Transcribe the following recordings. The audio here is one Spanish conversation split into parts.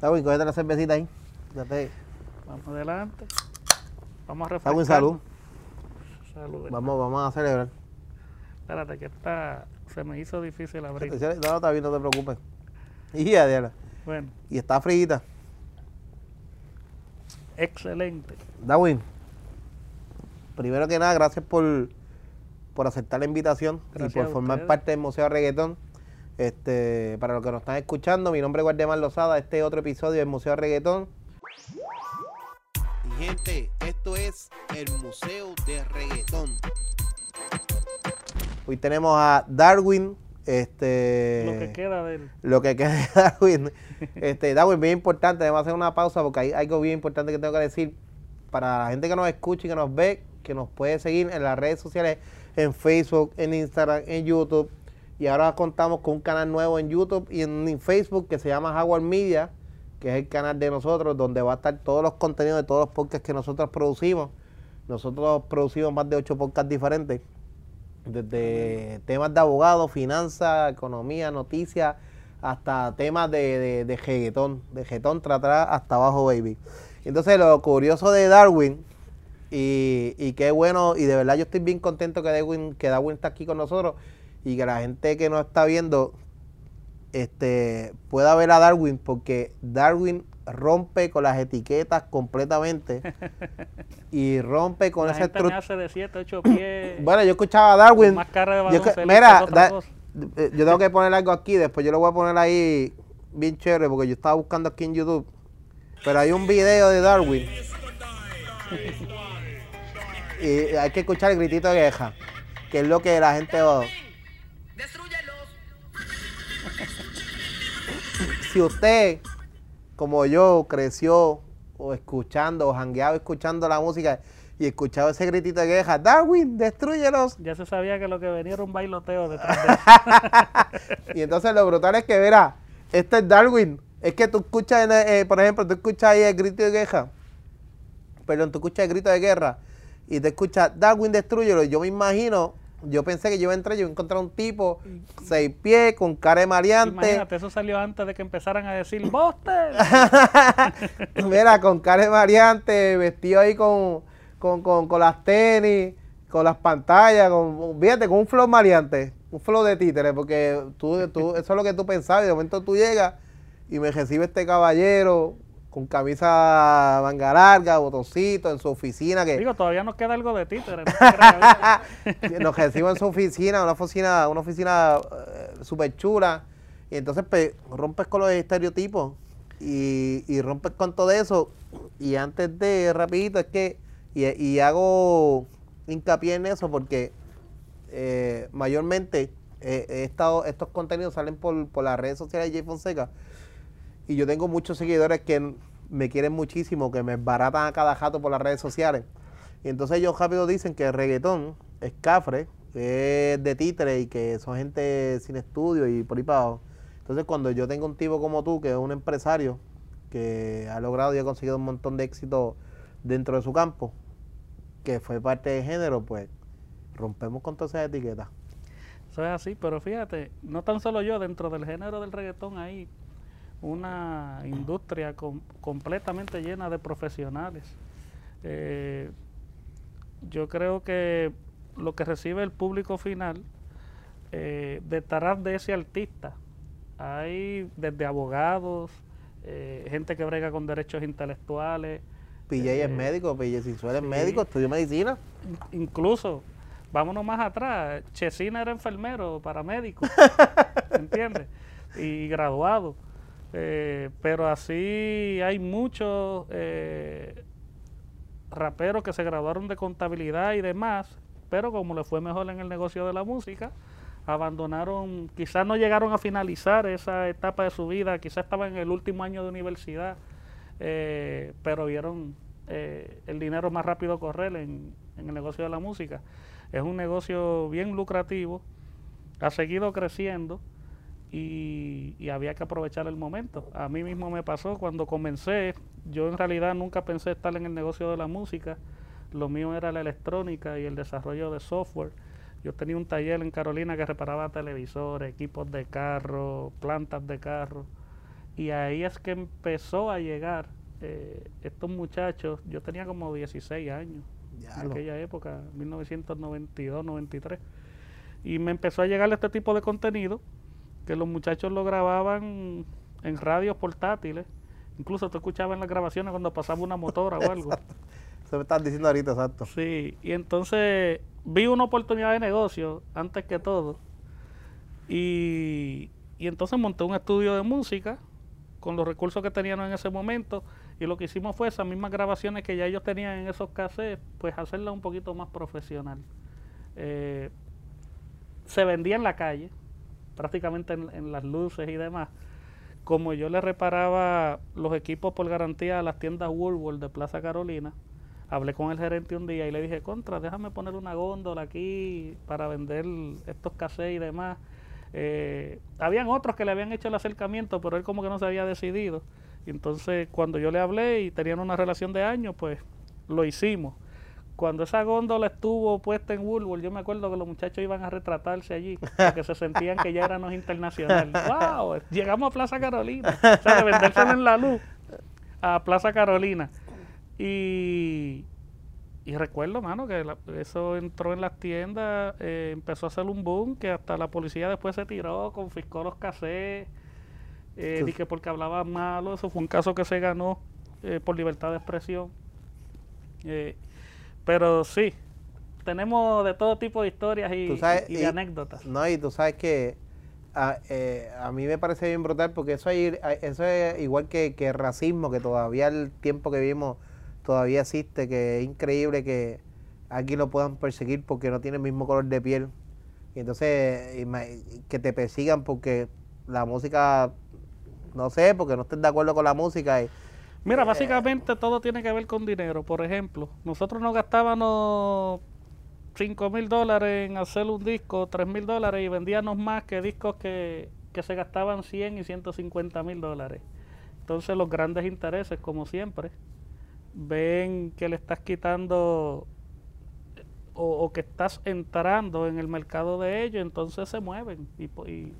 Darwin, cógete la cervecita ahí. Date. Vamos adelante. Vamos a refrescar. salud. Salud. Vamos, vamos a celebrar. Espérate, que esta se me hizo difícil abrir. No, no, está bien, no te preocupes. Y ya, Diana. Bueno, Y está frita. excelente. Darwin, primero que nada, gracias por, por aceptar la invitación Gracias y por formar parte del Museo de Reggaetón. Este, para los que nos están escuchando, mi nombre es Guardemar Lozada, este es otro episodio del Museo de Reggaetón. Y gente, esto es el Museo de Reggaetón. Hoy tenemos a Darwin, este Lo que queda de él. lo que queda de Darwin. Este, Darwin, bien importante, debemos hacer una pausa porque hay algo bien importante que tengo que decir para la gente que nos escucha y que nos ve, que nos puede seguir en las redes sociales, en Facebook, en Instagram, en YouTube. Y ahora contamos con un canal nuevo en YouTube y en Facebook que se llama Howard Media, que es el canal de nosotros, donde va a estar todos los contenidos de todos los podcasts que nosotros producimos. Nosotros producimos más de ocho podcasts diferentes desde temas de abogados, finanzas, economía, noticias, hasta temas de, de, de reggaetón, de reggaetón tratar hasta abajo, baby. Entonces, lo curioso de Darwin, y, y qué bueno, y de verdad yo estoy bien contento que Darwin, que Darwin está aquí con nosotros y que la gente que nos está viendo este, pueda ver a Darwin, porque Darwin rompe con las etiquetas completamente y rompe con La esa estructura. hace de 7, 8 pies. Bueno, yo escuchaba a Darwin. más Yo mira, da- eh, yo tengo que poner algo aquí, después yo lo voy a poner ahí bien chévere porque yo estaba buscando aquí en YouTube. Pero hay un video de Darwin. y hay que escuchar el gritito de queja, que es lo que la gente... Si usted, como yo, creció o escuchando o jangueado escuchando la música y escuchaba ese gritito de queja, Darwin, destruyelos. Ya se sabía que lo que venía era un bailoteo detrás de eso. Y entonces lo brutal es que, verá, este es Darwin. Es que tú escuchas, en, eh, por ejemplo, tú escuchas ahí el grito de queja. Perdón, tú escuchas el grito de guerra. Y te escuchas Darwin, destruyelo. Yo me imagino, yo pensé que yo iba a entrar, yo a encontrar un tipo, seis pies, con cara de maleante. Imagínate, eso salió antes de que empezaran a decir ¡Buster! Mira, con cara de variante, vestido ahí con, con, con, con las tenis, con las pantallas, con, fíjate, con un flow maleante, un flow de títere, porque tú, tú, eso es lo que tú pensabas, y de momento tú llegas y me recibe este caballero con camisa manga larga, botoncito, en su oficina, que Digo, todavía nos queda algo de títere. No nos recibe en su oficina, una oficina, una oficina súper chula, y entonces pues, rompes con los estereotipos y, y rompes con todo eso. Y antes de, rapidito, es que, y, y hago hincapié en eso porque eh, mayormente eh, he estado, estos contenidos salen por, por las redes sociales de Jay Fonseca y yo tengo muchos seguidores que me quieren muchísimo, que me baratan a cada jato por las redes sociales. Y entonces ellos rápido dicen que el reggaetón es cafre, es de títere y que son gente sin estudio y por ahí para. Entonces cuando yo tengo un tipo como tú, que es un empresario, que ha logrado y ha conseguido un montón de éxito dentro de su campo, que fue parte del género, pues rompemos con todas esas etiquetas. Eso es así, pero fíjate, no tan solo yo, dentro del género del reggaetón hay una industria com- completamente llena de profesionales. Eh, yo creo que lo que recibe el público final, eh, detrás de ese artista, hay desde abogados, eh, gente que brega con derechos intelectuales, PJ es Eh, médico, PJ Sinsuel es sí. médico, estudió medicina. in- incluso, vámonos más atrás, Chesina era enfermero, paramédico, ¿entiendes? Y graduado. Eh, pero así hay muchos eh, raperos que se graduaron de contabilidad y demás, pero como le fue mejor en el negocio de la música, abandonaron, quizás no llegaron a finalizar esa etapa de su vida, quizás estaban en el último año de universidad, eh, pero vieron eh, el dinero más rápido correr en, en el negocio de la música. Es un negocio bien lucrativo, ha seguido creciendo y, y había que aprovechar el momento. A mí mismo me pasó cuando comencé, yo en realidad nunca pensé estar en el negocio de la música, lo mío era la electrónica y el desarrollo de software. Yo tenía un taller en Carolina que reparaba televisores, equipos de carro, plantas de carro. Y ahí es que empezó a llegar eh, estos muchachos. Yo tenía como 16 años en aquella época, 1992, 93. Y me empezó a llegar este tipo de contenido que los muchachos lo grababan en radios portátiles. Incluso tú escuchabas en las grabaciones cuando pasaba una motora o algo. Eso me estás diciendo ahorita, exacto. Sí, y entonces vi una oportunidad de negocio antes que todo. Y, y entonces monté un estudio de música con los recursos que tenían en ese momento. Y lo que hicimos fue esas mismas grabaciones que ya ellos tenían en esos cassettes, pues hacerlas un poquito más profesional. Eh, se vendía en la calle, prácticamente en, las luces y demás. Como yo le reparaba los equipos por garantía a las tiendas Woolworth de Plaza Carolina, hablé con el gerente un día y le dije, contra, déjame poner una góndola aquí para vender estos cassettes y demás. Eh, habían otros que le habían hecho el acercamiento, pero él como que no se había decidido. Entonces cuando yo le hablé y tenían una relación de años, pues lo hicimos cuando esa góndola estuvo puesta en Woolworth, yo me acuerdo que los muchachos iban a retratarse allí, porque se sentían que ya éramos internacionales. ¡Wow! Llegamos a Plaza Carolina. O sea, de venderse en la luz a Plaza Carolina. Y, y recuerdo, mano, que eso entró en las tiendas, eh, empezó a hacer un boom, que hasta la policía después se tiró, confiscó los cassettes, eh, y que porque hablaba malo, eso fue un caso que se ganó eh, por libertad de expresión. Eh, pero sí, tenemos de todo tipo de historias y, de anécdotas. No, y tú sabes que a, eh, a, mí me parece bien brutal porque eso, hay, eso es igual que, que, el racismo, que todavía el tiempo que vivimos todavía existe, que es increíble que aquí lo puedan perseguir porque no tiene el mismo color de piel. Y entonces que te persigan porque la música, no sé, porque no estén de acuerdo con la música. Y, Mira, básicamente todo tiene que ver con dinero. Por ejemplo, nosotros no gastábamos 5 mil dólares en hacer un disco, 3 mil dólares y vendíamos más que discos que, que se gastaban 100 y 150 mil dólares. Entonces los grandes intereses, como siempre, ven que le estás quitando o, o que estás entrando en el mercado de ellos, entonces se mueven y, y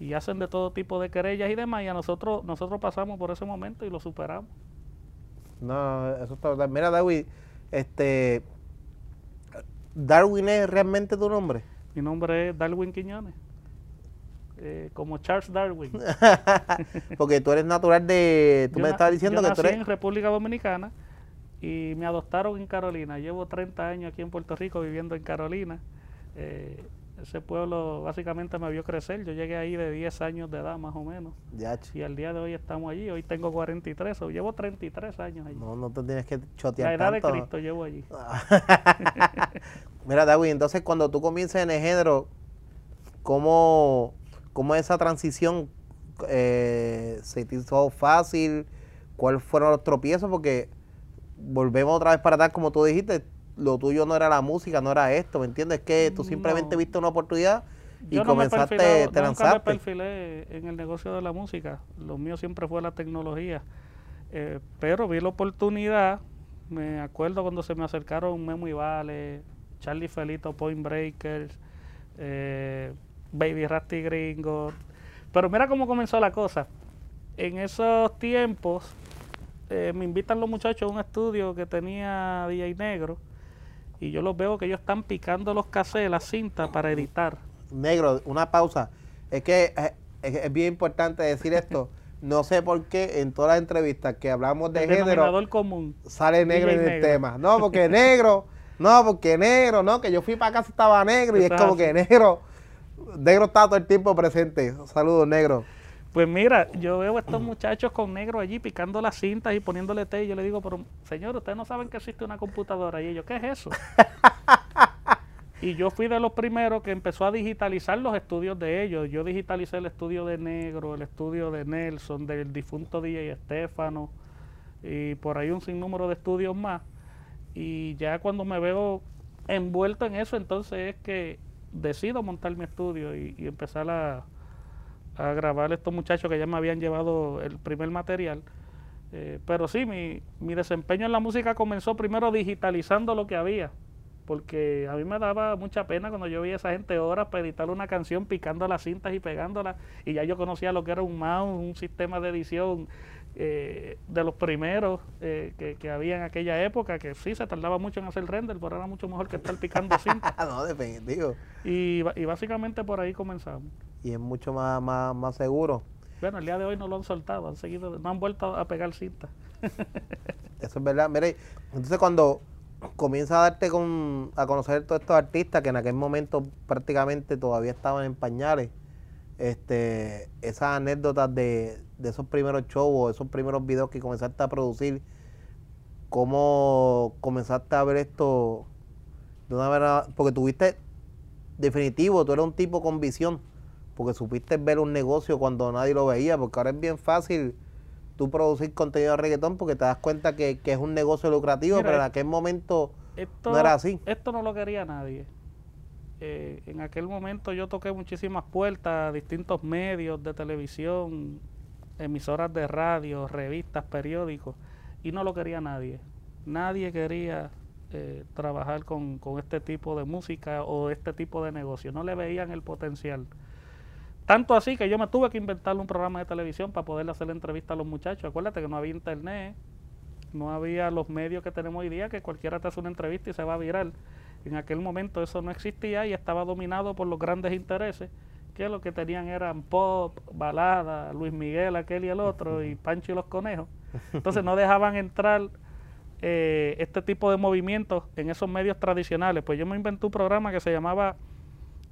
y hacen de todo tipo de querellas y demás, y a nosotros, nosotros pasamos por ese momento y lo superamos. No, eso está verdad. Mira, Darwin, este, ¿Darwin es realmente tu nombre? Mi nombre es Darwin Quiñones. Eh, como Charles Darwin. Porque tú eres natural de. Tú me estabas diciendo que tú eres. en República Dominicana y me adoptaron en Carolina. Llevo 30 años aquí en Puerto Rico viviendo en Carolina. Eh, ese pueblo básicamente me vio crecer. Yo llegué ahí de 10 años de edad más o menos. Y al día de hoy estamos allí. Hoy tengo 43, o llevo 33 años allí. No, no te tienes que chotear La edad de Cristo llevo allí. Mira, David, entonces cuando tú comienzas en el género, ¿cómo, cómo esa transición eh, se te hizo fácil? ¿Cuáles fueron los tropiezos? Porque volvemos otra vez para atrás, como tú dijiste, lo tuyo no era la música, no era esto, ¿me entiendes? Que tú simplemente viste una oportunidad y comenzaste, te lanzaste. Nunca me perfilé en el negocio de la música, lo mío siempre fue la tecnología, eh, pero vi la oportunidad, me acuerdo cuando se me acercaron Memo y Vale, Charlie Felito, Point Breakers, eh, Baby Rasty Gringo, pero mira cómo comenzó la cosa. En esos tiempos eh, me invitan los muchachos a un estudio que tenía DJ Negro y yo los veo que ellos están picando los cassettes, la cinta para editar. Negro, una pausa. Es que eh, es, bien importante decir esto. No sé por qué en todas las entrevistas que hablamos de género común. sale negro en el tema. No, porque negro, no, porque negro, no, que yo fui para casa estaba negro y es como que negro, negro está todo el tiempo presente. Saludos, negro. Pues mira, yo veo a estos muchachos con negro allí picando las cintas y poniéndole té y yo le digo, pero señor, ustedes no saben que existe una computadora. Y ellos, ¿qué es eso? y yo fui de los primeros que empezó a digitalizar los estudios de ellos. Yo digitalicé el estudio de Negro, el estudio de Nelson, del difunto DJ Estefano y por ahí un sinnúmero de estudios más. Y ya cuando me veo envuelto en eso, entonces es que decido montar mi estudio y empezar a a grabar estos muchachos que ya me habían llevado el primer material. Eh, pero sí, mi, mi, desempeño en la música comenzó primero digitalizando lo que había. porque a mí me daba mucha pena cuando yo veía a esa gente horas para editar una canción picando las cintas y pegándolas y ya yo conocía lo que era un mouse, un sistema de edición eh, de los primeros eh, que, que, había en aquella época, que sí se tardaba mucho en hacer render, pero era mucho mejor que estar picando cintas. no, definitivo. Y, y básicamente por ahí comenzamos. Y es mucho más, más, más seguro. Bueno, el día de hoy no lo han soltado, han seguido, no han vuelto a pegar cintas. Eso es verdad. Mire, entonces cuando comienza a darte con, a conocer todos estos artistas que en aquel momento prácticamente todavía estaban en pañales, este, esas anécdotas de, de esos primeros shows, esos primeros videos que comenzaste a producir, cómo comenzaste a ver esto de una manera, porque tuviste definitivo, tú eres un tipo con visión, porque supiste ver un negocio cuando nadie lo veía, porque ahora es bien fácil tú producir contenido de reggaetón porque te das cuenta que, es un negocio lucrativo, pero en aquel momento no era así. Esto no lo quería nadie. Eh, en aquel momento yo toqué muchísimas puertas, distintos medios de televisión, emisoras de radio, revistas, periódicos, y no lo quería nadie. Nadie quería eh, trabajar con, con este tipo de música o este tipo de negocio. No le veían el potencial. Tanto así que yo me tuve que inventar un programa de televisión para poder hacer la entrevista a los muchachos. Acuérdate que no había internet, no había los medios que tenemos hoy día, que cualquiera te hace una entrevista y se va a virar. En aquel momento eso no existía y estaba dominado por los grandes intereses, que lo que tenían eran pop, balada, Luis Miguel, aquel y el otro, y Pancho y los conejos. Entonces no dejaban entrar eh, este tipo de movimientos en esos medios tradicionales. Pues yo me inventé un programa que se llamaba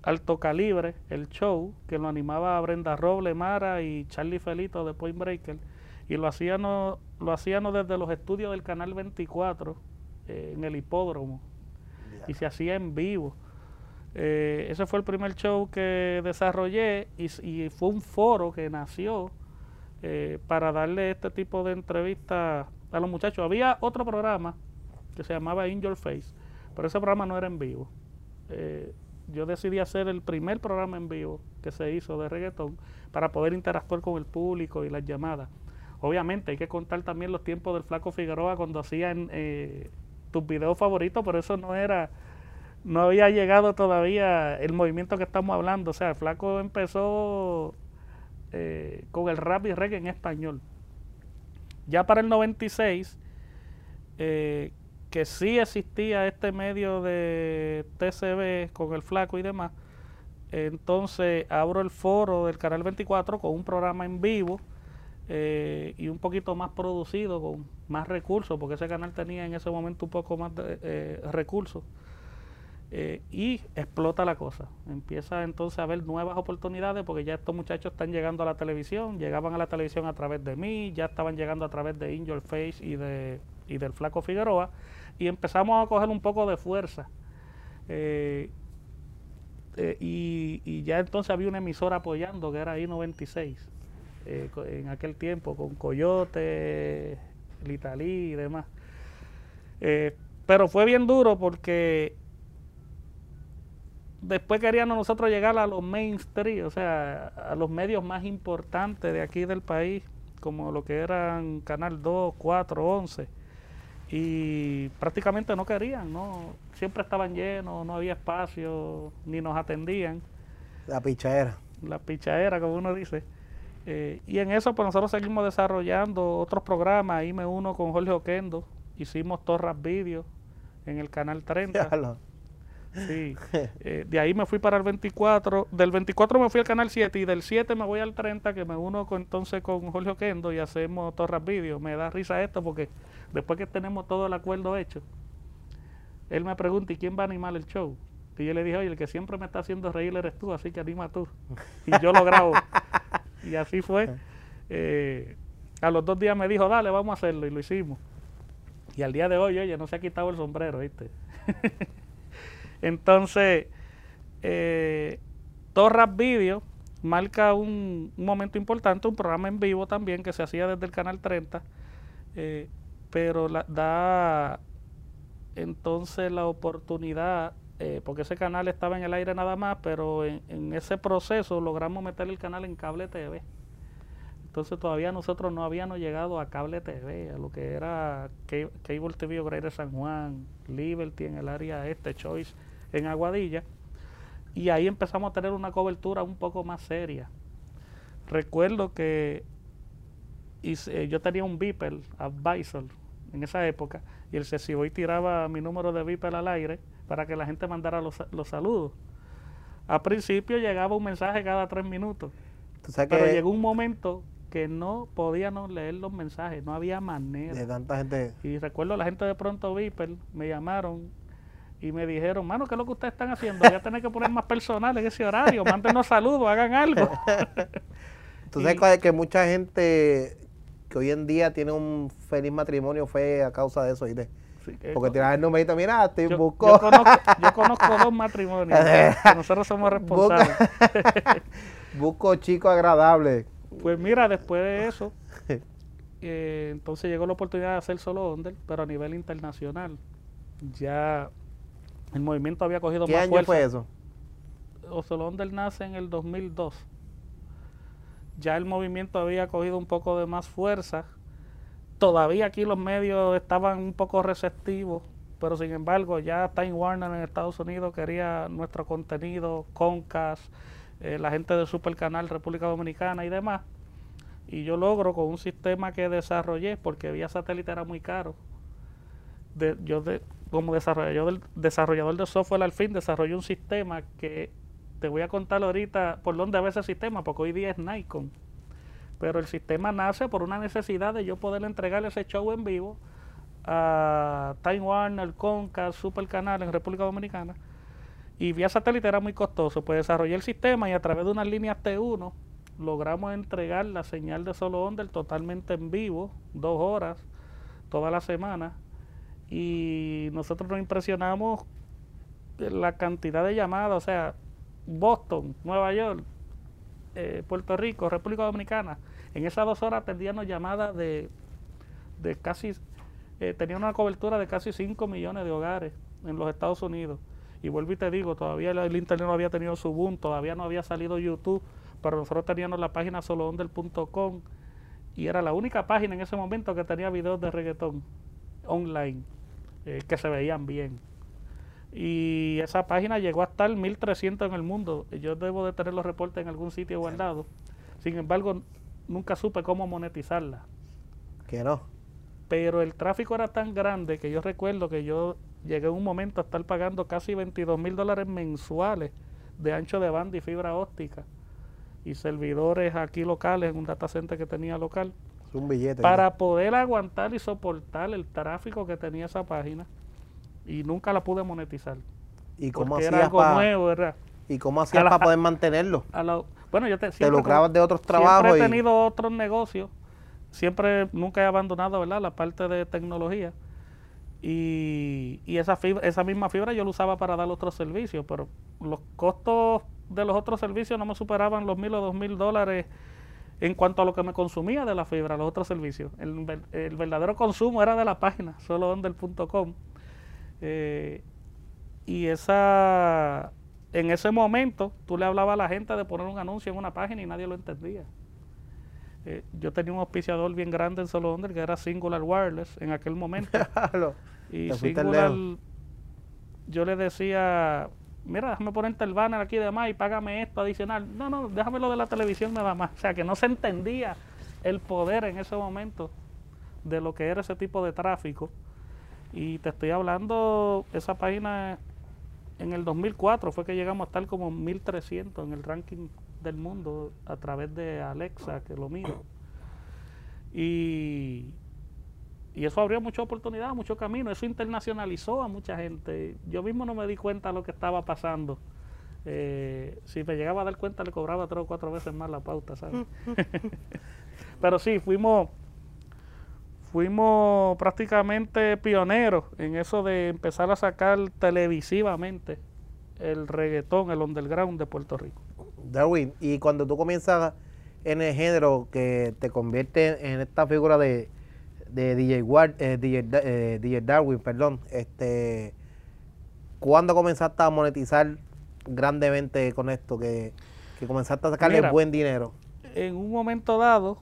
Alto Calibre, el show, que lo animaba Brenda Roble, Mara y Charlie Felito de Point Breaker. Y lo hacíamos, lo hacíamos desde los estudios del Canal 24 eh, en el hipódromo. Y se hacía en vivo. Eh, ese fue el primer show que desarrollé y, y fue un foro que nació eh, para darle este tipo de entrevistas a los muchachos. Había otro programa que se llamaba In Your Face, pero ese programa no era en vivo yo decidí hacer el primer programa en vivo que se hizo de reggaetón para poder interactuar con el público y las llamadas. Obviamente hay que contar también los tiempos del Flaco Figueroa cuando hacían eh, tus videos favoritos, pero eso no era, no había llegado todavía el movimiento que estamos hablando. O sea, el Flaco empezó eh, con el rap y reggae en español. Ya para el 96, eh, que sí existía este medio de TCB con el flaco y demás, entonces abro el foro del Canal 24 con un programa en vivo eh, y un poquito más producido, con más recursos, porque ese canal tenía en ese momento un poco más de eh, recursos. Eh, y explota la cosa. Empieza entonces a haber nuevas oportunidades porque ya estos muchachos están llegando a la televisión, llegaban a la televisión a través de mí, ya estaban llegando a través de Your Face y, de, y del Flaco Figueroa y empezamos a coger un poco de fuerza. Eh, eh, y, ya entonces había una emisora apoyando que era I-96 eh, en aquel tiempo con Coyote, Litalí y demás. pero fue bien duro porque después queríamos nosotros llegar a los mainstream, o sea, a los medios más importantes de aquí del país, como lo que eran Canal 2, 4, 11 y prácticamente no querían, no siempre estaban llenos, no había espacio, ni nos atendían. La pichadera. La pichadera, como uno dice. Eh, y en eso pues nosotros seguimos desarrollando otros programas, ahí me uno con Jorge Oquendo, hicimos Torras Vídeos en el canal 30. Sí, eh, de ahí me fui para el 24, del 24 me fui al canal 7 y del 7 me voy al 30 que me uno con, entonces con Jorge Oquendo y hacemos Torras Vídeos. Me da risa esto porque después que tenemos todo el acuerdo hecho, él me pregunta, ¿y quién va a animar el show? Y yo le dije, oye, el que siempre me está haciendo reír eres tú, así que anima tú. Y yo lo grabo. y así fue. Eh, a los dos días me dijo, dale, vamos a hacerlo, y lo hicimos. Y al día de hoy, oye, no se ha quitado el sombrero, ¿viste? Entonces, eh, Torras Video marca un, momento importante, un programa en vivo también que se hacía desde el canal 30, eh, pero da entonces la oportunidad, eh, porque ese canal estaba en el aire nada más, pero en, ese proceso logramos meter el canal en cable TV. Entonces todavía nosotros no habíamos llegado a cable TV, a lo que era Cable TV o Greater San Juan, Liberty en el área este, Choice en Aguadilla. Y ahí empezamos a tener una cobertura un poco más seria. Recuerdo que yo tenía un Beeper Advisor en esa época y el y tiraba mi número de Beeper al aire para que la gente mandara los, los saludos. A principio llegaba un mensaje cada tres minutos. pero llegó un momento que no podíamos leer los mensajes, no había manera. De tanta gente. Y recuerdo la gente de pronto Viper me llamaron y me dijeron, mano, ¿qué es lo que ustedes están haciendo? Voy a tener que poner más personal en ese horario, mándenos saludos, hagan algo. Tú sabes que mucha gente que hoy en día tiene un feliz matrimonio fue a causa de eso, ¿viste? Porque tiras el numerito, mira, te yo, busco. Yo conozco, yo conozco dos matrimonios, nosotros somos responsables. busco chico agradable. Pues mira, después de eso, eh, entonces llegó la oportunidad de hacer solo Onder, pero a nivel internacional. Ya el movimiento había cogido ¿Qué año fue eso? O solo Onder nace en el 2002. Ya el movimiento había cogido un poco de más fuerza. Todavía aquí los medios estaban un poco receptivos, pero sin embargo ya Time Warner en Estados Unidos quería nuestro contenido, Concas, eh, la gente de Super Canal República Dominicana y demás. Y yo logro con un sistema que desarrollé, porque vía satélite era muy caro. De, yo de, como desarrollador, desarrollador de software al fin desarrollé un sistema que te voy a contar ahorita por dónde va ese sistema, porque hoy día es Nikon. Pero el sistema nace por una necesidad de yo poder entregar ese show en vivo a Time Warner, Conca, Super Canal en República Dominicana y vía satélite era muy costoso, pues desarrollé el sistema y a través de unas líneas T1 logramos entregar la señal de solo Onder totalmente en vivo, dos horas, toda la semana. Y nosotros nos impresionamos la cantidad de llamadas, o sea, Boston, Nueva York, eh, Puerto Rico, República Dominicana. En esas dos horas atendíamos llamadas de, de casi, eh, una cobertura de casi 5 millones de hogares en los Estados Unidos. Y vuelvo y te digo, todavía el, internet no había tenido su boom, todavía no había salido YouTube, pero nosotros teníamos la página soloondel.com y era la única página en ese momento que tenía videos de reggaetón online eh, que se veían bien. Y esa página llegó a estar 1300 en el mundo. Yo debo de tener los reportes en algún sitio guardado. Sin embargo, nunca supe cómo monetizarla. Que no. Pero el tráfico era tan grande que yo recuerdo que yo llegué en un momento a estar pagando casi 22 mil dólares mensuales de ancho de banda y fibra óptica y servidores aquí locales en un data center que tenía local. Un billete. Para poder aguantar y soportar el tráfico que tenía esa página y nunca la pude monetizar. ¿Y cómo hacías para ¿Y cómo hacías para poder mantenerlo? bueno, yo te, te lucrabas de otros trabajos. Siempre he tenido otros negocios. Siempre, nunca he abandonado, ¿verdad? La parte de tecnología y, esa, fibra, esa misma fibra yo la usaba para dar otros servicios, pero los costos de los otros servicios no me superaban los mil o dos mil dólares en cuanto a lo que me consumía de la fibra, los otros servicios. El, verdadero consumo era de la página, solo Eh, y esa, en ese momento tú le hablabas a la gente de poner un anuncio en una página y nadie lo entendía. Eh, yo tenía un auspiciador bien grande en Solo Under que era Singular Wireless en aquel momento. y Singular, yo le decía, mira, déjame ponerte el banner aquí de más y págame esto adicional. No, no, déjame lo de la televisión nada más. O sea, que no se entendía el poder en ese momento de lo que era ese tipo de tráfico. Y te estoy hablando, esa página en el 2004 fue que llegamos a estar como 1300 en el ranking del mundo a través de Alexa, que lo miro. Y, y eso abrió mucha oportunidad, mucho camino, eso internacionalizó a mucha gente. Yo mismo no me di cuenta de lo que estaba pasando. Eh, si me llegaba a dar cuenta, le cobraba tres o cuatro veces más la pauta, ¿sabes? Pero sí, fuimos, fuimos prácticamente pioneros en eso de empezar a sacar televisivamente el reggaetón, el underground de Puerto Rico. Darwin, y cuando tú comienzas en el género que te convierte en esta figura de, de DJ, eh, DJ, eh, Darwin, perdón, este, ¿cuándo comenzaste a monetizar grandemente con esto? Que, comenzaste a sacarle buen dinero. En un momento dado,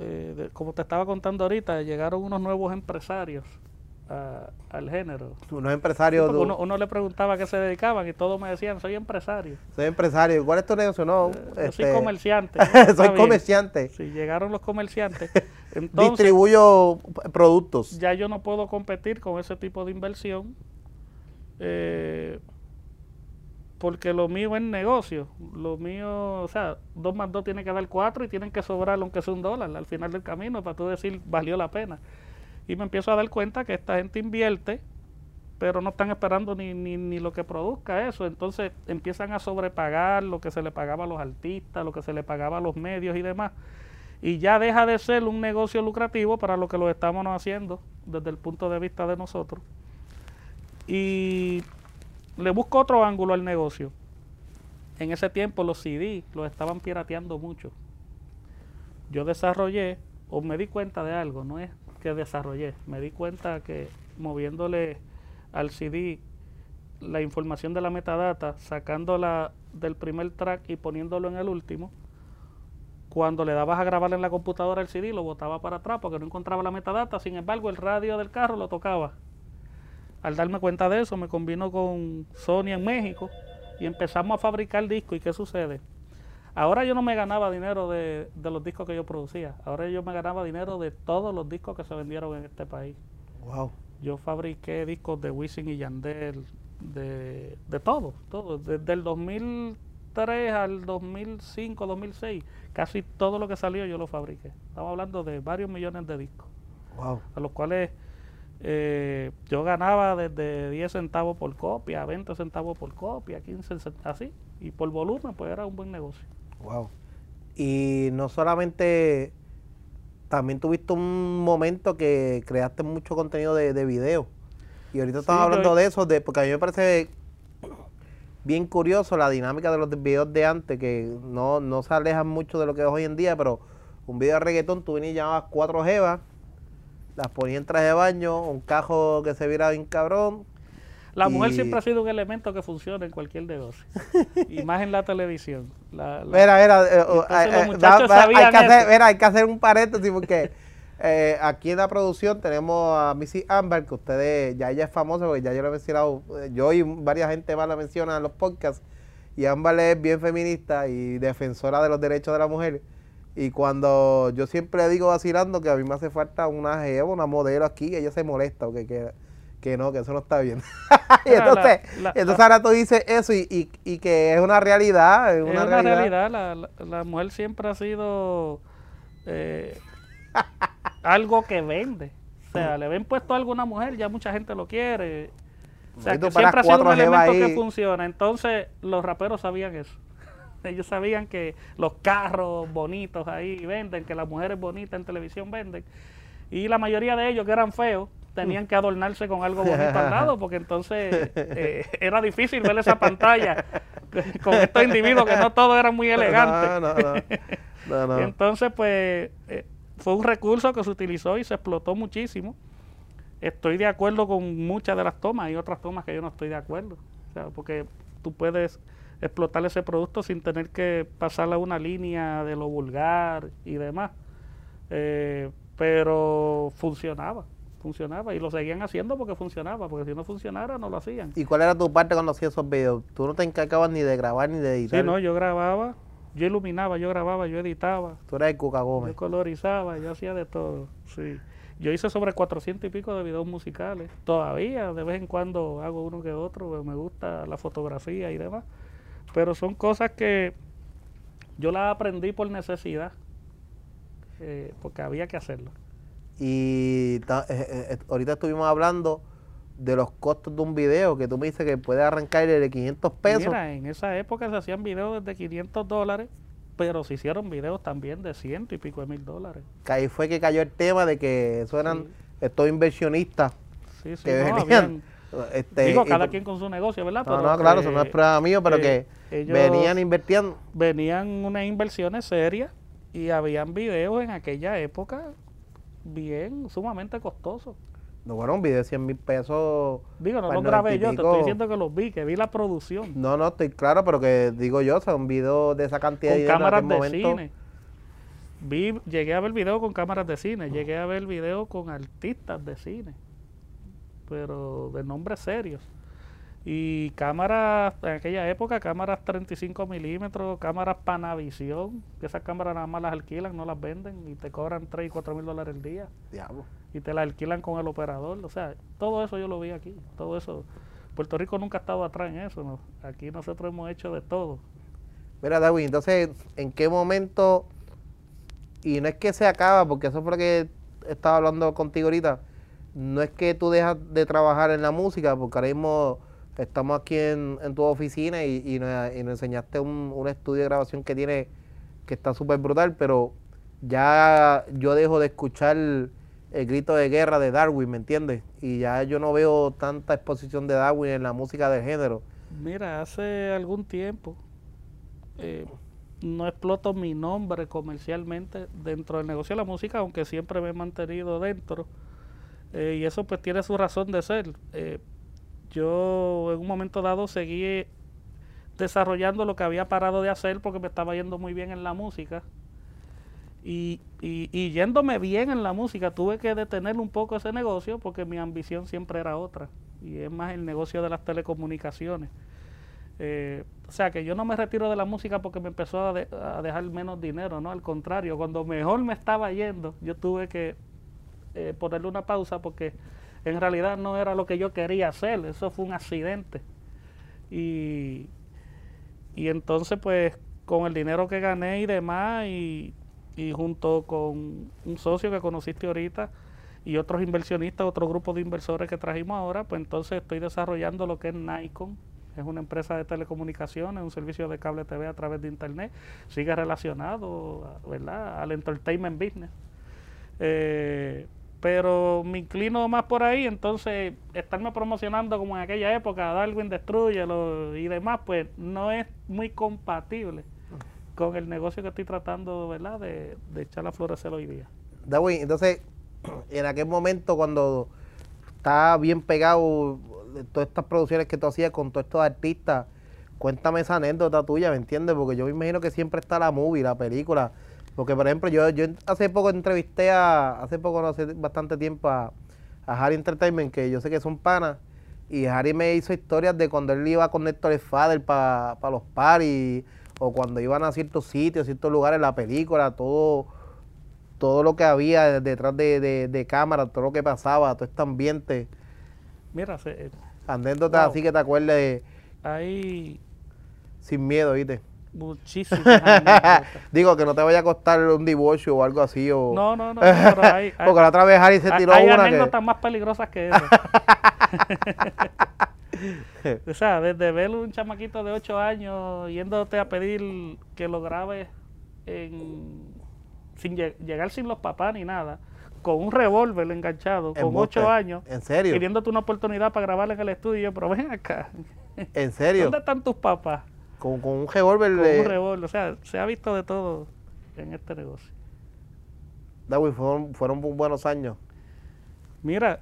eh, de- como te estaba contando ahorita, llegaron unos nuevos empresarios a- al género. Unos empresarios, uno, uno le preguntaba a qué se dedicaban y todos me decían, soy empresario, soy empresario. ¿Cuál es tu negocio? No, yo soy este, comerciante. Soy comerciante. Sí, llegaron los comerciantes. Entonces, Distribuyo productos. ya yo no puedo competir con ese tipo de inversión eh, porque lo mío es negocio. Lo mío, o sea, dos más dos tiene que dar cuatro y tienen que sobrar aunque sea un dólar al final del camino para tú decir valió la pena. Y me empiezo a dar cuenta que esta gente invierte, pero no están esperando ni, ni, ni lo que produzca eso. Entonces empiezan a sobrepagar lo que se le pagaba a los artistas, lo que se le pagaba a los medios y demás. Y ya deja de ser un negocio lucrativo para lo que lo estamos haciendo desde el punto de vista de nosotros. Y le busco otro ángulo al negocio. En ese tiempo los CD los estaban pirateando mucho. Yo desarrollé, o me di cuenta de algo, no es que desarrollé, me di cuenta que moviéndole al CD la información de la metadata, sacándola del primer track y poniéndolo en el último, cuando le dabas a grabar en la computadora el CD, lo botaba para atrás porque no encontraba la metadata, sin embargo el radio del carro lo tocaba. Al darme cuenta de eso, me combino con Sony en México y empezamos a fabricar discos. ¿Y qué sucede? Ahora yo no me ganaba dinero de, de los discos que yo producía, ahora yo me ganaba dinero de todos los discos que se vendieron en este país. Wow. Yo fabriqué discos de Wisin y Yandel, de, de todo, todo. Desde el 2003 al 2005, 2006, casi todo lo que salió yo lo fabriqué. Estamos hablando de varios millones de discos, Wow. a los cuales eh, yo ganaba desde 10 centavos por copia, 20 centavos por copia, 15 centavos, así. Y por volumen, pues era un buen negocio. Wow. Y no solamente, también tuviste un momento que creaste mucho contenido de, de video. Y ahorita estamos hablando yo- de eso, de, porque a mí me parece bien curioso la dinámica de los de- videos de antes, que no, no se alejan mucho de lo que es hoy en día, pero un video de reggaetón, tú venías y llamabas cuatro jevas, las ponías en traje de baño, un cajo que se viera bien cabrón. La mujer siempre ha sido un elemento que funciona en cualquier negocio, y más en la televisión. La- la- Mira, mira, eh, oh, eh, eh, muchachos da- da- hay, que hacer, mira, hay que hacer un paréntesis porque eh, aquí en la producción tenemos a Missy Amber, que ustedes, ya ella es famosa porque ya yo lo he mencionado, eh, yo y varias gente más la mencionan en los podcasts, y Amber es bien feminista y defensora de los derechos de la mujer. Y cuando yo siempre digo vacilando que a mí me hace falta una jeva, una modelo aquí, ella se molesta, porque que, que no, que eso no está bien. y la- entonces, la- entonces ahora tú dices eso y, y, y que es una realidad, es una, realidad. realidad, la, la- la mujer siempre ha sido eh, algo que vende. O sea, le ven puesto algo a una mujer, ya mucha gente lo quiere. O sea, que siempre ha sido un elemento ahí. que funciona. Entonces, los raperos sabían eso. Ellos sabían que los carros bonitos ahí venden, que las mujeres bonitas en televisión venden. Y la mayoría de ellos, que eran feos, tenían que adornarse con algo bonito al lado, porque entonces eh, era difícil ver esa pantalla con estos individuos que no todos eran muy elegantes. No, no, no. No, no. Entonces, pues, eh, fue un recurso que se utilizó y se explotó muchísimo. Estoy de acuerdo con muchas de las tomas, hay otras tomas que yo no estoy de acuerdo. O sea, porque tú puedes explotar ese producto sin tener que pasar a una línea de lo vulgar y demás. Eh, pero funcionaba, funcionaba y lo seguían haciendo porque funcionaba, porque si no funcionara no lo hacían. ¿Y cuál era tu parte cuando hacías esos videos? Tú no te encargabas ni de grabar ni de editar. Sí, no, yo grababa, yo iluminaba, yo grababa, yo editaba, Tú eras el Cuca Gómez. Yo colorizaba, yo hacía de todo, sí. Yo hice sobre 400 y pico de videos musicales. Todavía, de vez en cuando hago uno que otro, me gusta la fotografía y demás. Pero son cosas que yo las aprendí por necesidad, eh, porque había que hacerlo. Y eh, eh, ahorita estuvimos hablando de los costos de un video que tú me dices que puede arrancar de 500 pesos. Mira, en esa época se hacían videos desde 500 dólares, pero se hicieron videos también de ciento y pico de mil dólares. Que ahí fue que cayó el tema de que eso eran Sí. estos inversionistas Sí, sí, que no, venían. habían- este, digo, cada quien con su negocio, ¿verdad? No, Pero no, claro, eso no es que, prueba mío, pero eh, que ellos- venían invirtiendo. venían unas inversiones serias y habían videos en aquella época bien sumamente costosos. No, bueno, un video de 100 mil pesos. Digo, no el grabé 90 y yo, te estoy diciendo que los vi, que vi la producción No, no, estoy claro, pero que digo yo, o sea, un video de esa cantidad de con dinero en cámaras aquel de momento. cine. vi, llegué a ver videos con cámaras de cine, llegué a ver videos con artistas de cine, pero de nombres serios. Y cámaras, en aquella época, cámaras 35 milímetros, cámaras Panavisión, que esas cámaras nada más las alquilan, no las venden y te cobran 3 y 4 mil dólares el día. Diablo. Y te las alquilan con el operador. O sea, todo eso yo lo vi aquí. Todo eso. Puerto Rico nunca ha estado atrás en eso. ¿no? Aquí nosotros hemos hecho de todo. Mira, Darwin, entonces, ¿en qué momento? Y no es que se acaba, porque eso fue lo que estaba hablando contigo ahorita. No es que tú dejas de trabajar en la música, porque ahora mismo estamos aquí en, en tu oficina y, y, nos, y nos enseñaste un, un estudio de grabación que tiene, que está súper brutal, pero ya yo dejo de escuchar el grito de guerra de Darwin, ¿me entiendes? Y ya yo no veo tanta exposición de Darwin en la música del género. Mira, hace algún tiempo eh, no exploto mi nombre comercialmente dentro del negocio de la música, aunque siempre me he mantenido dentro. Eh, y eso pues tiene su razón de ser. Eh, yo en un momento dado seguí desarrollando lo que había parado de hacer porque me estaba yendo muy bien en la música. Y, y, y, yéndome bien en la música, tuve que detener un poco ese negocio porque mi ambición siempre era otra. Y es más el negocio de las telecomunicaciones. Eh, o sea, que yo no me retiro de la música porque me empezó a, de, a, dejar menos dinero, ¿no? Al contrario, cuando mejor me estaba yendo, yo tuve que eh, ponerle una pausa porque en realidad no era lo que yo quería hacer, eso fue un accidente. Y, y entonces, pues, con el dinero que gané y demás, y, y junto con un socio que conociste ahorita, y otros inversionistas, otro grupo de inversores que trajimos ahora, pues entonces estoy desarrollando lo que es Nikon, es una empresa de telecomunicaciones, un servicio de cable TV a través de internet, sigue relacionado ¿verdad? al entertainment business. Eh, pero me inclino más por ahí, entonces estarme promocionando como en aquella época, Darwin Destruyelo y demás, pues no es muy compatible con el negocio que estoy tratando ¿verdad? De, de echar a florecer hoy día. Darwin, entonces, en aquel momento cuando está bien pegado todas estas producciones que tú hacías con todos estos artistas, cuéntame esa anécdota tuya, ¿me entiendes? Porque yo me imagino que siempre está la movie, la película. Porque, por ejemplo, yo, yo hace poco entrevisté a, hace poco, no hace bastante tiempo, a, a Harry Entertainment, que yo sé que son panas, y Harry me hizo historias de cuando él iba con Héctor Fader para pa los paris, o cuando iban a ciertos sitios, ciertos lugares, la película, todo todo lo que había detrás de, de, de cámara, todo lo que pasaba, todo este ambiente. Mira, se, anécdotas wow. así que te acuerdes Hay sin miedo, ¿viste? Muchísimas Digo, que no te vaya a costar un divorcio o algo así. O... No, no, no. Pero hay, Porque la otra vez Harry se tiró hay una anécdotas que... más peligrosas que eso. o sea, desde ver un chamaquito de 8 años yéndote a pedir que lo grabes en, sin lleg llegar sin los papás ni nada, con un revólver enganchado, con 8 años, ¿En serio? pidiéndote una oportunidad para grabarle en el estudio, pero ven acá. ¿En serio? ¿Dónde están tus papás? Con, con un revólver. Con de... un revólver, o sea, se ha visto de todo en este negocio. David, fueron, fueron buenos años. Mira,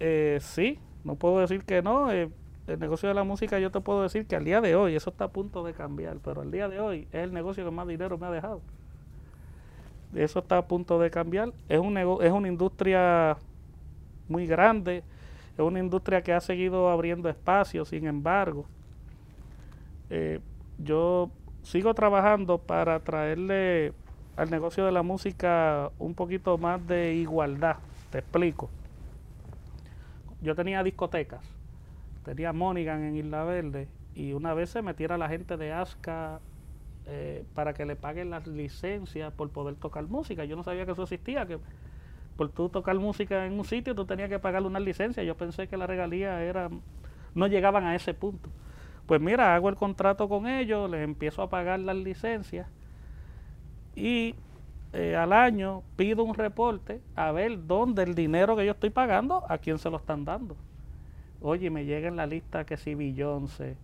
eh, sí, no puedo decir que no. Eh, el negocio de la música, yo te puedo decir que al día de hoy, eso está a punto de cambiar, pero al día de hoy es el negocio que más dinero me ha dejado. Eso está a punto de cambiar. Es, un es una industria muy grande, es una industria que ha seguido abriendo espacios, sin embargo. Eh, yo sigo trabajando para traerle al negocio de la música un poquito más de igualdad. Te explico. Yo tenía discotecas, tenía Monigan en Isla Verde y una vez se metiera la gente de ASCA eh, para que le paguen las licencias por poder tocar música. Yo no sabía que eso existía, que por tú tocar música en un sitio tú tenías que pagarle una licencia. Yo pensé que la regalía era, no llegaban a ese punto. Pues mira, hago el contrato con ellos, les empiezo a pagar las licencias y eh, al año pido un reporte a ver dónde el dinero que yo estoy pagando, a quién se lo están dando. Oye, me llega en la lista que si Beyoncé,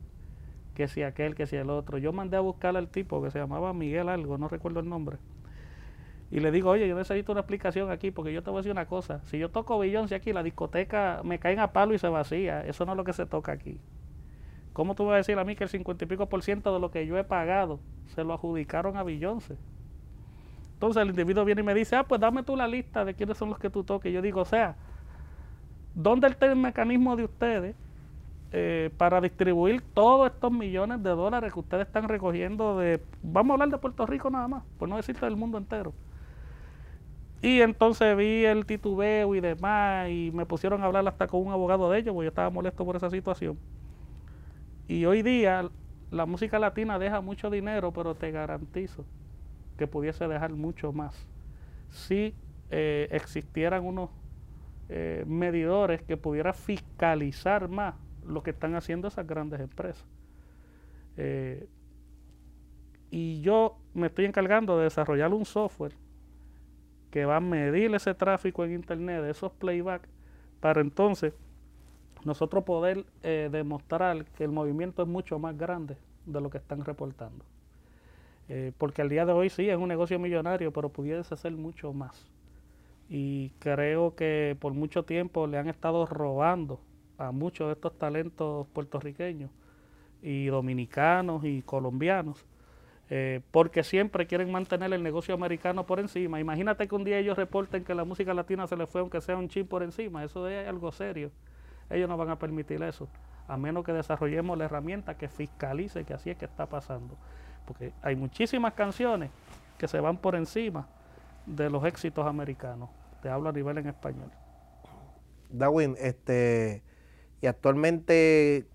que si aquel, que si el otro. Yo mandé a buscar al tipo que se llamaba Miguel algo, no recuerdo el nombre. Y le digo, oye, yo necesito una explicación aquí, porque yo te voy a decir una cosa. Si yo toco Beyoncé aquí, la discoteca me caen a palo y se vacía. Eso no es lo que se toca aquí. ¿Cómo tú vas a decir a mí que el 50 y pico por ciento de lo que yo he pagado se lo adjudicaron a Beyoncé? Entonces el individuo viene y me dice, ah, pues dame tú la lista de quiénes son los que tú toques. Yo digo, o sea, ¿dónde está el mecanismo de ustedes eh, para distribuir todos estos millones de dólares que ustedes están recogiendo de, vamos a hablar de Puerto Rico nada más, por no decirte del mundo entero? Y entonces vi el titubeo y demás, y me pusieron a hablar hasta con un abogado de ellos, porque yo estaba molesto por esa situación. Y hoy día la música latina deja mucho dinero, pero te garantizo que pudiese dejar mucho más si eh, existieran unos eh, medidores que pudieran fiscalizar más lo que están haciendo esas grandes empresas. Eh, y yo me estoy encargando de desarrollar un software que va a medir ese tráfico en internet, esos playback, para entonces nosotros poder eh, demostrar que el movimiento es mucho más grande de lo que están reportando. Eh, porque al día de hoy sí es un negocio millonario, pero pudiese ser mucho más. Y creo que por mucho tiempo le han estado robando a muchos de estos talentos puertorriqueños y dominicanos y colombianos eh, porque siempre quieren mantener el negocio americano por encima. Imagínate que un día ellos reporten que la música latina se les fue aunque sea un chip por encima, eso es algo serio. Ellos no van a permitir eso, a menos que desarrollemos la herramienta que fiscalice que así es que está pasando. Porque hay muchísimas canciones que se van por encima de los éxitos americanos. Te hablo a nivel en español. Darwin, este, y actualmente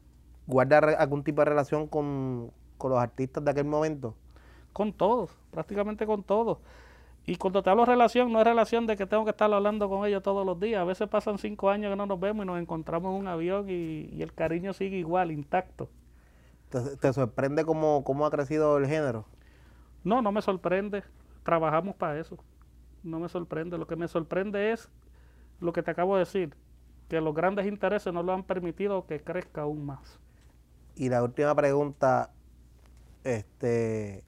guarda algún tipo de relación con, con los artistas de aquel momento con todos, prácticamente con todos. Y cuando te hablo de relación, no es relación de que tengo que estar hablando con ellos todos los días. A veces pasan cinco años que no nos vemos y nos encontramos en un avión y, el cariño sigue igual, intacto. ¿Te, sorprende cómo, cómo ha crecido el género? No, no me sorprende. Trabajamos para eso. No me sorprende. Lo que me sorprende es lo que te acabo de decir, que los grandes intereses no lo han permitido que crezca aún más. Y la última pregunta, este,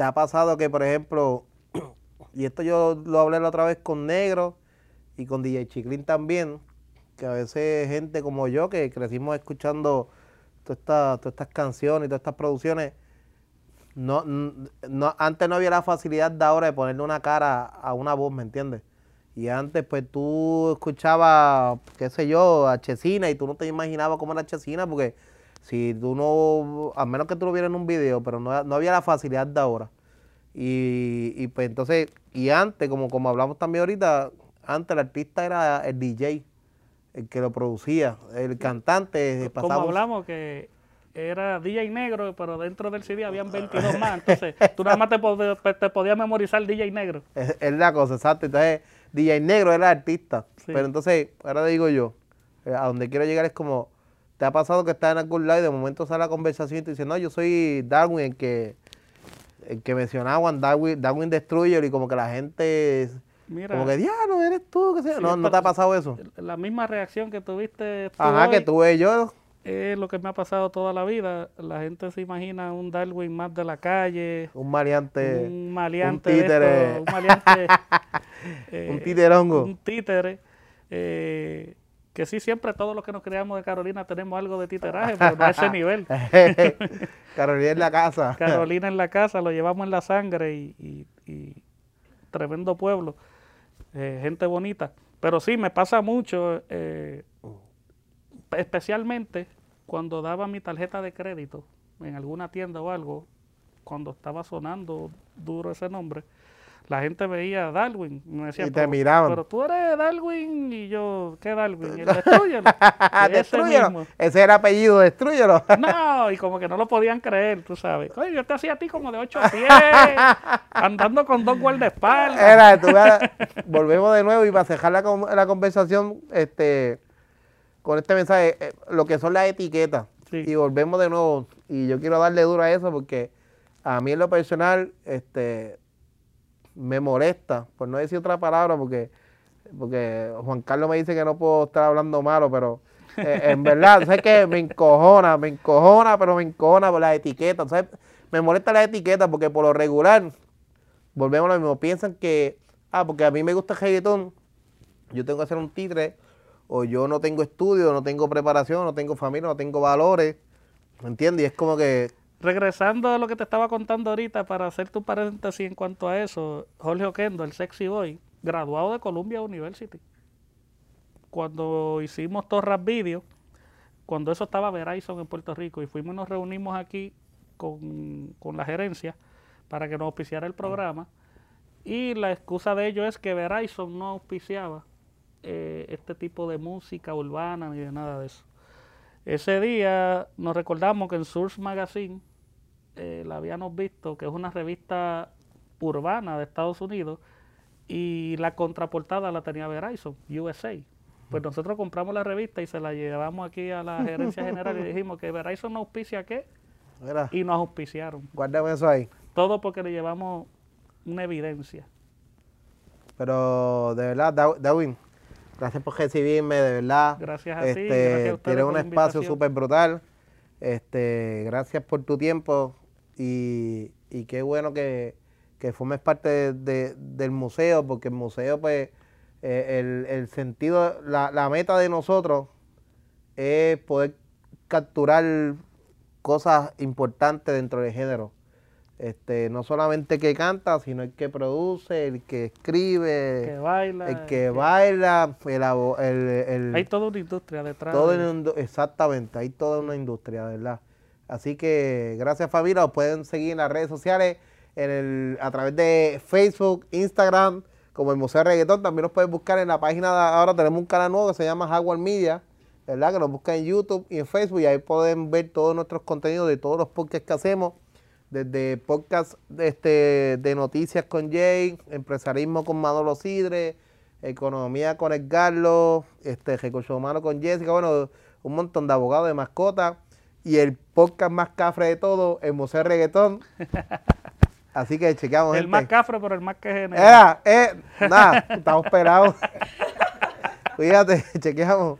¿Te ha pasado que, por ejemplo, y esto yo lo hablé la otra vez con Negro y con DJ Chiclin también, que a veces gente como yo, que crecimos escuchando todas estas, canciones y todas estas producciones, no, no, antes no había la facilidad de ahora de ponerle una cara a una voz, ¿me entiendes? Y antes, pues tú escuchabas, qué sé yo, a Chesina y tú no te imaginabas cómo era Chesina porque si tú no, a menos que tú lo vieras en un video, pero no, había la facilidad de ahora. Y, y, pues entonces, y antes, como, como hablamos también ahorita, antes el artista era el DJ, el que lo producía, el cantante. Como hablamos que era DJ negro, pero dentro del CD habían 22 más, entonces tú nada más te, podías memorizar DJ negro. Es, la cosa, exacto. Entonces, DJ negro era el artista. Pero entonces, ahora digo yo, eh, a donde quiero llegar es como ¿Te ha pasado que estás en algún lado y de momento sale la conversación y te dice, no, yo soy Darwin, el que, el que mencionaban, Darwin, Darwin Destroyer, y como que la gente, Mira, como que, diablo, eres tú, que sea. no, ¿no te ha pasado eso? La misma reacción que tuviste Ajá, que tuve yo. Es lo que me ha pasado toda la vida. La gente se imagina un Darwin más de la calle. Un maleante. Un maleante. Un títere. un maleante. un titerongo. Un títere. Eh, que sí, siempre todos los que nos creamos de Carolina tenemos algo de titeraje, pero no a ese nivel. Carolina en la casa. Carolina en la casa, lo llevamos en la sangre y, tremendo pueblo, eh, gente bonita. Pero sí, me pasa mucho, eh, especialmente cuando daba mi tarjeta de crédito en alguna tienda o algo, cuando estaba sonando duro ese nombre, la gente veía a Darwin me decía, y te miraban. Pero tú eres Darwin y yo, ¿qué Darwin? destruyelo. destruyelo. Ese, era apellido, destruyelo. no, y como que no lo podían creer, tú sabes. Oye, yo te hacía a ti como de ocho pies, andando con dos guardaespaldas. Era, tú, volvemos de nuevo y para cerrar la, la conversación, este, con este mensaje, eh, lo que son las etiquetas. Y volvemos de nuevo, y yo quiero darle duro a eso porque a mí en lo personal, este, me molesta, por no decir otra palabra, porque, porque Juan Carlos me dice que no puedo estar hablando malo, pero eh, en verdad, sé que me encojona, me encojona, pero me encojona por las etiquetas. ¿sabes? Me molesta la etiqueta porque por lo regular, volvemos a lo mismo, piensan que, ah, porque a mí me gusta el reggaetón, yo tengo que hacer un titre, o yo no tengo estudio, no tengo preparación, no tengo familia, no tengo valores, ¿me entiendes? Y es como que regresando a lo que te estaba contando ahorita, para hacer tu paréntesis en cuanto a eso, Jorge Oquendo, el sexy boy, graduado de Columbia University. Cuando hicimos Torras Video, cuando eso estaba Verizon en Puerto Rico y fuimos y nos reunimos aquí con, con la gerencia para que nos auspiciara el programa y la excusa de ello es que Verizon no auspiciaba eh, este tipo de música urbana ni de nada de eso. Ese día nos recordamos que en Source Magazine eh, la habíamos visto, que es una revista urbana de Estados Unidos, y la contraportada la tenía Verizon, USA. Pues nosotros compramos la revista y se la llevamos aquí a la gerencia general y dijimos que Verizon no auspicia qué, y nos auspiciaron. Guárdame eso ahí. Todo porque le llevamos una evidencia. Pero de verdad, Darwin, gracias por recibirme, de verdad. Gracias a ti. Este, tienes un espacio súper brutal. Este, gracias por tu tiempo y, qué bueno que, que formes parte del museo, porque el museo, pues, eh, el, sentido, la, la meta de nosotros es poder capturar cosas importantes dentro del género. Este, no solamente el que canta, sino el que produce, el que escribe, que baila, el que baila, el, hay toda una industria detrás. Todo exactamente, hay toda una industria, ¿verdad? Así que gracias familia, os pueden seguir en las redes sociales, a través de Facebook, Instagram, como el Museo de Reggaetón, también nos pueden buscar en la página, de, ahora tenemos un canal nuevo que se llama Jaguar Media, ¿verdad? Que nos buscan en YouTube y en Facebook y ahí pueden ver todos nuestros contenidos de todos los podcasts que hacemos desde podcast este, de noticias con Jay, empresarismo con Manolo Sidre, economía con Edgardo, este, recursos humanos con Jessica, bueno, un montón de abogados de mascotas y el podcast más cafre de todo, el Museo Reggaetón. Así que chequeamos. El más cafre, pero el más que genera. Eh, nada, estamos esperados. Cuídate, chequeamos.